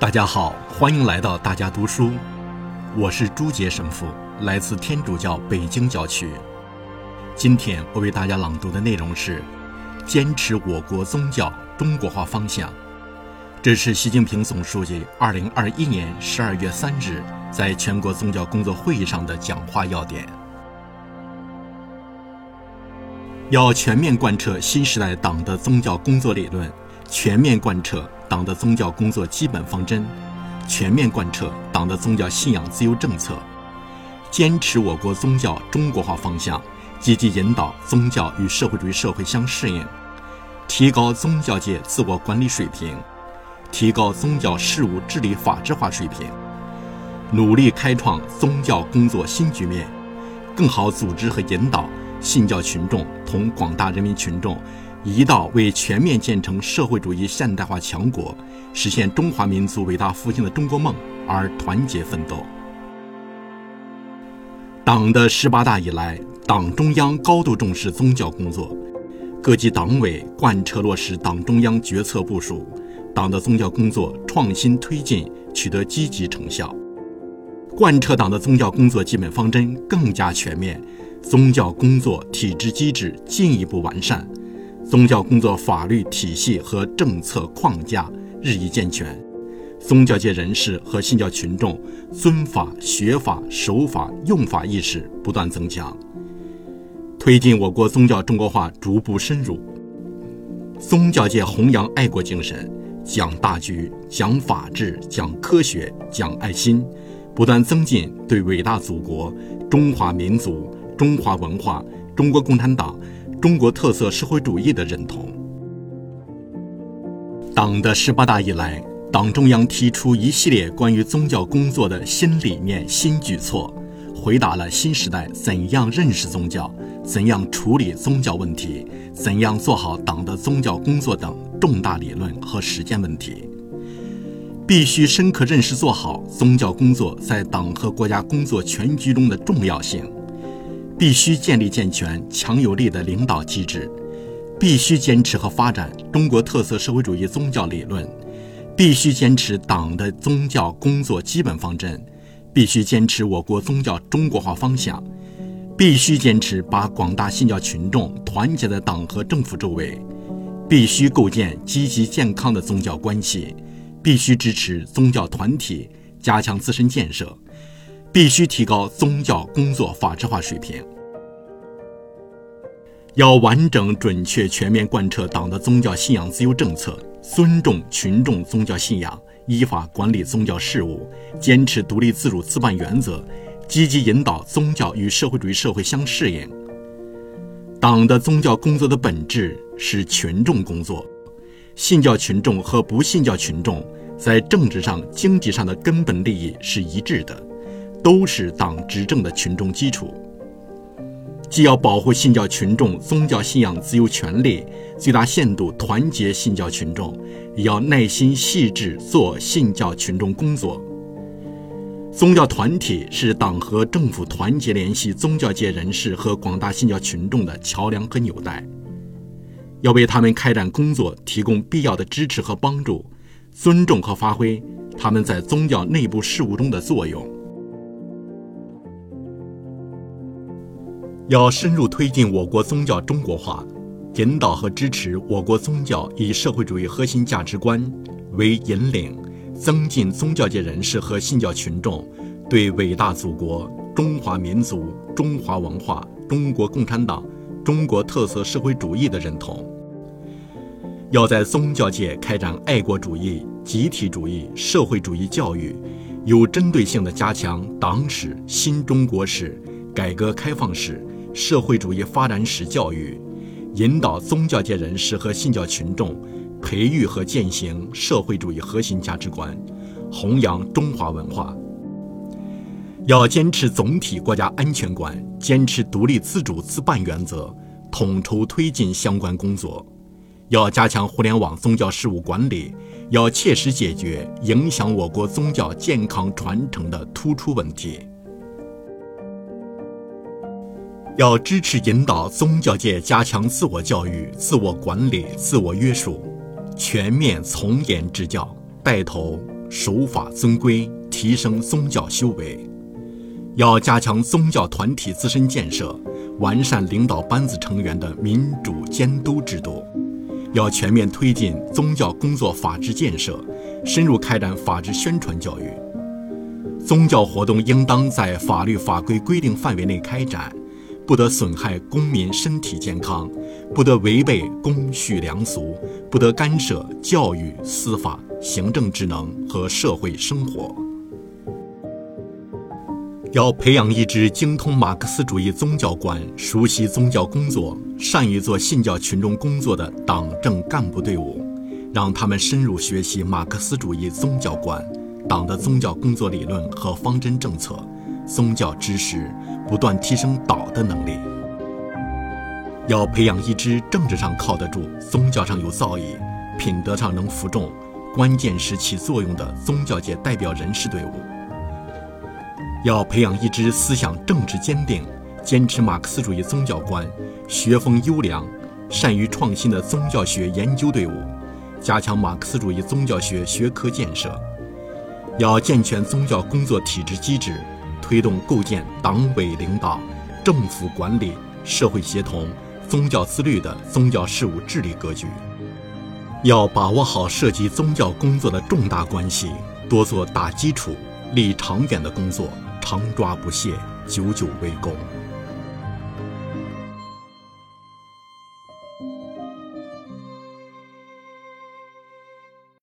大家好，欢迎来到大家读书，我是朱杰神父，来自天主教北京教区。今天我为大家朗读的内容是：坚持我国宗教中国化方向。这是习近平总书记2021年12月3日在全国宗教工作会议上的讲话要点。要全面贯彻新时代党的宗教工作理论，全面贯彻。党的宗教工作基本方针，全面贯彻党的宗教信仰自由政策，坚持我国宗教中国化方向，积极引导宗教与社会主义社会相适应，提高宗教界自我管理水平，提高宗教事务治理法治化水平，努力开创宗教工作新局面，更好组织和引导信教群众同广大人民群众。一道为全面建成社会主义现代化强国、实现中华民族伟大复兴的中国梦而团结奋斗。党的十八大以来，党中央高度重视宗教工作，各级党委贯彻落实党中央决策部署，党的宗教工作创新推进取得积极成效，贯彻党的宗教工作基本方针更加全面，宗教工作体制机制进一步完善。宗教工作法律体系和政策框架日益健全，宗教界人士和信教群众尊法、学法、守法、用法意识不断增强，推进我国宗教中国化逐步深入。宗教界弘扬爱国精神，讲大局、讲法治、讲科学、讲爱心，不断增进对伟大祖国、中华民族、中华文化、中国共产党。中国特色社会主义的认同。党的十八大以来，党中央提出一系列关于宗教工作的新理念、新举措，回答了新时代怎样认识宗教、怎样处理宗教问题、怎样做好党的宗教工作等重大理论和实践问题。必须深刻认识做好宗教工作在党和国家工作全局中的重要性。必须建立健全、强有力的领导机制，必须坚持和发展中国特色社会主义宗教理论，必须坚持党的宗教工作基本方针，必须坚持我国宗教中国化方向，必须坚持把广大信教群众团结在党和政府周围，必须构建积极健康的宗教关系，必须支持宗教团体加强自身建设。必须提高宗教工作法治化水平，要完整、准确、全面贯彻党的宗教信仰自由政策，尊重群众宗教信仰，依法管理宗教事务，坚持独立自主自办原则，积极引导宗教与社会主义社会相适应。党的宗教工作的本质是群众工作，信教群众和不信教群众在政治上、经济上的根本利益是一致的。都是党执政的群众基础，既要保护信教群众宗教信仰自由权利，最大限度团结信教群众，也要耐心细致做信教群众工作。宗教团体是党和政府团结联系宗教界人士和广大信教群众的桥梁和纽带，要为他们开展工作提供必要的支持和帮助，尊重和发挥他们在宗教内部事务中的作用。要深入推进我国宗教中国化，引导和支持我国宗教以社会主义核心价值观为引领，增进宗教界人士和信教群众对伟大祖国、中华民族、中华文化、中国共产党、中国特色社会主义的认同。要在宗教界开展爱国主义、集体主义、社会主义教育，有针对性地加强党史、新中国史、改革开放史。社会主义发展史教育，引导宗教界人士和信教群众培育和践行社会主义核心价值观，弘扬中华文化。要坚持总体国家安全观，坚持独立自主自办原则，统筹推进相关工作。要加强互联网宗教事务管理，要切实解决影响我国宗教健康传承的突出问题。要支持引导宗教界加强自我教育、自我管理、自我约束，全面从严治教，带头守法遵规，提升宗教修为；要加强宗教团体自身建设，完善领导班子成员的民主监督制度；要全面推进宗教工作法治建设，深入开展法治宣传教育。宗教活动应当在法律法规规定范围内开展。不得损害公民身体健康，不得违背公序良俗，不得干涉教育、司法、行政职能和社会生活。要培养一支精通马克思主义宗教观、熟悉宗教工作、善于做信教群众工作的党政干部队伍，让他们深入学习马克思主义宗教观、党的宗教工作理论和方针政策。宗教知识，不断提升导的能力。要培养一支政治上靠得住、宗教上有造诣、品德上能服众、关键时起作用的宗教界代表人士队伍。要培养一支思想政治坚定、坚持马克思主义宗教观、学风优良、善于创新的宗教学研究队伍，加强马克思主义宗教学学科建设。要健全宗教工作体制机制。推动构建党委领导、政府管理、社会协同、宗教自律的宗教事务治理格局，要把握好涉及宗教工作的重大关系，多做打基础、立长远的工作，常抓不懈，久久为功。